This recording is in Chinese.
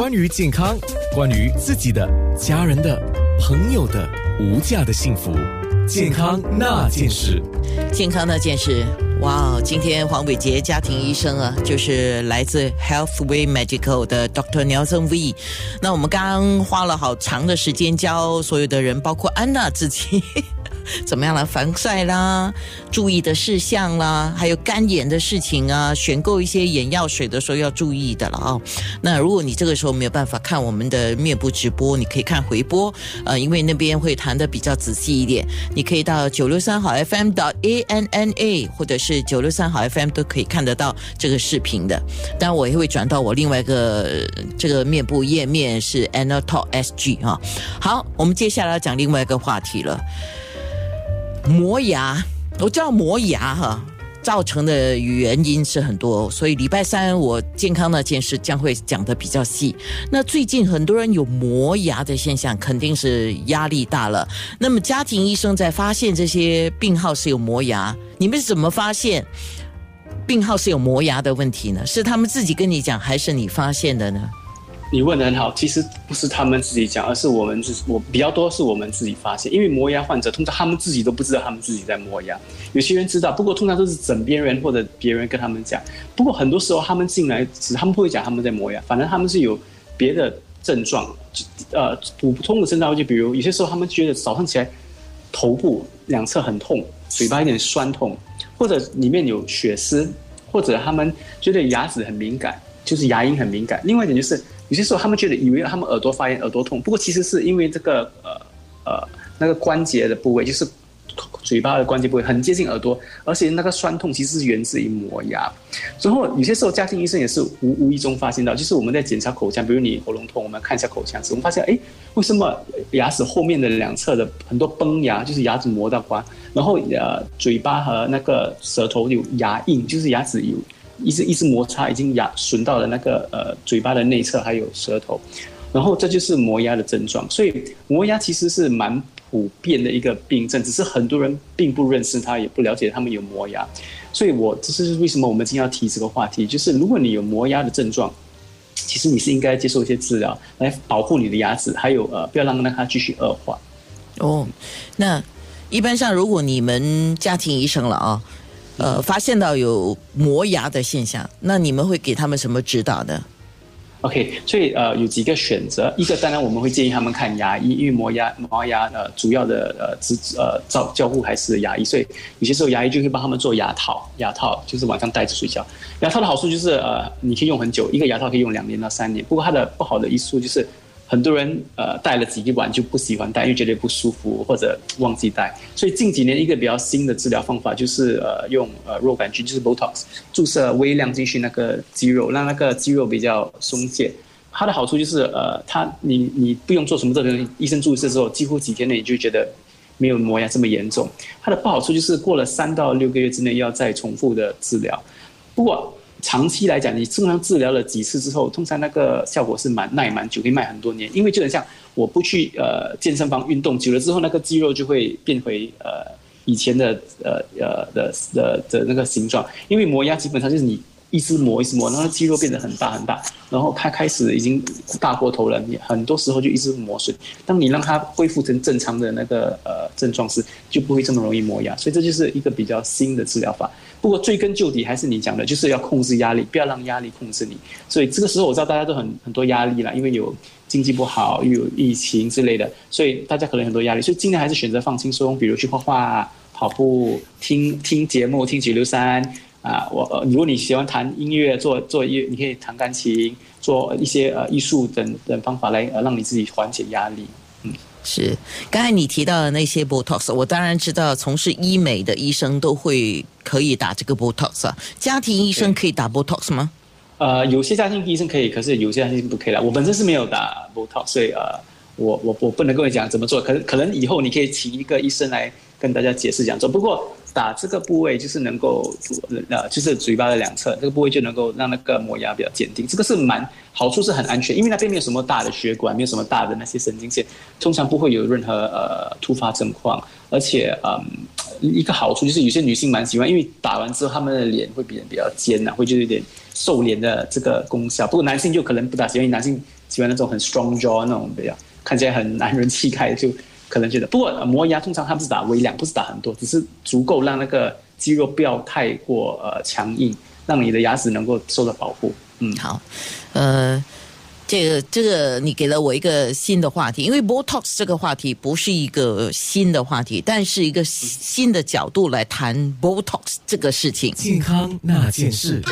关于健康，关于自己的、家人的、朋友的无价的幸福，健康那件事。健康那件事，哇！今天黄伟杰家庭医生啊，就是来自 Healthway Medical 的 Dr. Nelson V。那我们刚花了好长的时间教所有的人，包括安娜自己。怎么样了？防晒啦，注意的事项啦，还有干眼的事情啊，选购一些眼药水的时候要注意的了啊。那如果你这个时候没有办法看我们的面部直播，你可以看回播，呃，因为那边会谈的比较仔细一点。你可以到九六三好 FM 到 A N N A，或者是九六三好 FM 都可以看得到这个视频的。当然，我也会转到我另外一个这个面部页面是 Anna Talk SG 啊。好，我们接下来要讲另外一个话题了。磨牙，我知道磨牙哈造成的原因是很多，所以礼拜三我健康那件事将会讲的比较细。那最近很多人有磨牙的现象，肯定是压力大了。那么家庭医生在发现这些病号是有磨牙，你们是怎么发现病号是有磨牙的问题呢？是他们自己跟你讲，还是你发现的呢？你问的很好，其实不是他们自己讲，而是我们自我比较多是我们自己发现。因为磨牙患者通常他们自己都不知道他们自己在磨牙，有些人知道，不过通常都是枕边人或者别人跟他们讲。不过很多时候他们进来时，他们不会讲他们在磨牙，反正他们是有别的症状，呃，普通的症状就比如有些时候他们觉得早上起来头部两侧很痛，嘴巴有点酸痛，或者里面有血丝，或者他们觉得牙齿很敏感，就是牙龈很敏感。另外一点就是。有些时候他们觉得以为他们耳朵发炎、耳朵痛，不过其实是因为这个呃呃那个关节的部位，就是嘴巴的关节部位很接近耳朵，而且那个酸痛其实是源自于磨牙。然后有些时候家庭医生也是无无意中发现到，就是我们在检查口腔，比如你喉咙痛，我们看一下口腔，我们发现哎，为什么牙齿后面的两侧的很多崩牙，就是牙齿磨到瓜，然后呃嘴巴和那个舌头有牙印，就是牙齿有。一直一直摩擦，已经牙损到了那个呃嘴巴的内侧，还有舌头，然后这就是磨牙的症状。所以磨牙其实是蛮普遍的一个病症，只是很多人并不认识它，也不了解他们有磨牙。所以我这是为什么我们今天要提这个话题，就是如果你有磨牙的症状，其实你是应该接受一些治疗来保护你的牙齿，还有呃不要让让它继续恶化。哦，那一般上如果你们家庭医生了啊。呃，发现到有磨牙的现象，那你们会给他们什么指导呢？OK，所以呃有几个选择，一个当然我们会建议他们看牙医，因为磨牙磨牙呃主要的呃支呃照交互还是牙医，所以有些时候牙医就会帮他们做牙套，牙套就是晚上戴着睡觉。牙套的好处就是呃你可以用很久，一个牙套可以用两年到三年，不过它的不好的因素就是。很多人呃戴了几晚就不喜欢戴，因为觉得不舒服或者忘记戴。所以近几年一个比较新的治疗方法就是呃用呃肉杆菌，就是 Botox 注射微量进去那个肌肉，让那个肌肉比较松懈。它的好处就是呃它你你不用做什么这个医生注射之后，几乎几天内你就觉得没有磨牙这么严重。它的不好处就是过了三到六个月之内要再重复的治疗。不过。长期来讲，你正常治疗了几次之后，通常那个效果是蛮耐蛮久，可以卖很多年。因为就很像我不去呃健身房运动久了之后，那个肌肉就会变回呃以前的呃呃的的的那个形状。因为磨牙基本上就是你一直磨一直磨，然后肌肉变得很大很大，然后它开始已经大过头了，你很多时候就一直磨损。当你让它恢复成正常的那个呃症状时，就不会这么容易磨牙。所以这就是一个比较新的治疗法。不过追根究底还是你讲的，就是要控制压力，不要让压力控制你。所以这个时候我知道大家都很很多压力了，因为有经济不好，又有疫情之类的，所以大家可能很多压力，所以尽量还是选择放轻松，比如去画画、跑步、听听节目、听九六三啊。我如果你喜欢弹音乐、做做乐，你可以弹钢琴、做一些呃艺术等等方法来呃让你自己缓解压力。嗯是，刚才你提到的那些 Botox，我当然知道，从事医美的医生都会可以打这个 Botox 啊。家庭医生可以打 Botox 吗？呃，有些家庭医生可以，可是有些家庭不可以了。我本身是没有打 Botox，所以呃，我我我不能跟你讲怎么做。可能可能以后你可以请一个医生来跟大家解释讲做。不过。打这个部位就是能够，呃，就是嘴巴的两侧这个部位就能够让那个磨牙比较坚定，这个是蛮好处是很安全，因为那边没有什么大的血管，没有什么大的那些神经线，通常不会有任何呃突发症况，而且嗯，一个好处就是有些女性蛮喜欢，因为打完之后她们的脸会变得比较尖呐，会就有点瘦脸的这个功效。不过男性就可能不大喜欢，因为男性喜欢那种很 strong jaw 那种比较看起来很 男人气概，就 可能觉得。不过磨牙通常他们是打微量，不是打很多，只是足够让那个肌肉不要太过呃强硬，让你的牙齿能够受到保护。嗯，好，呃。这个这个，你给了我一个新的话题，因为 Botox 这个话题不是一个新的话题，但是一个新的角度来谈 Botox 这个事情。健康那件事。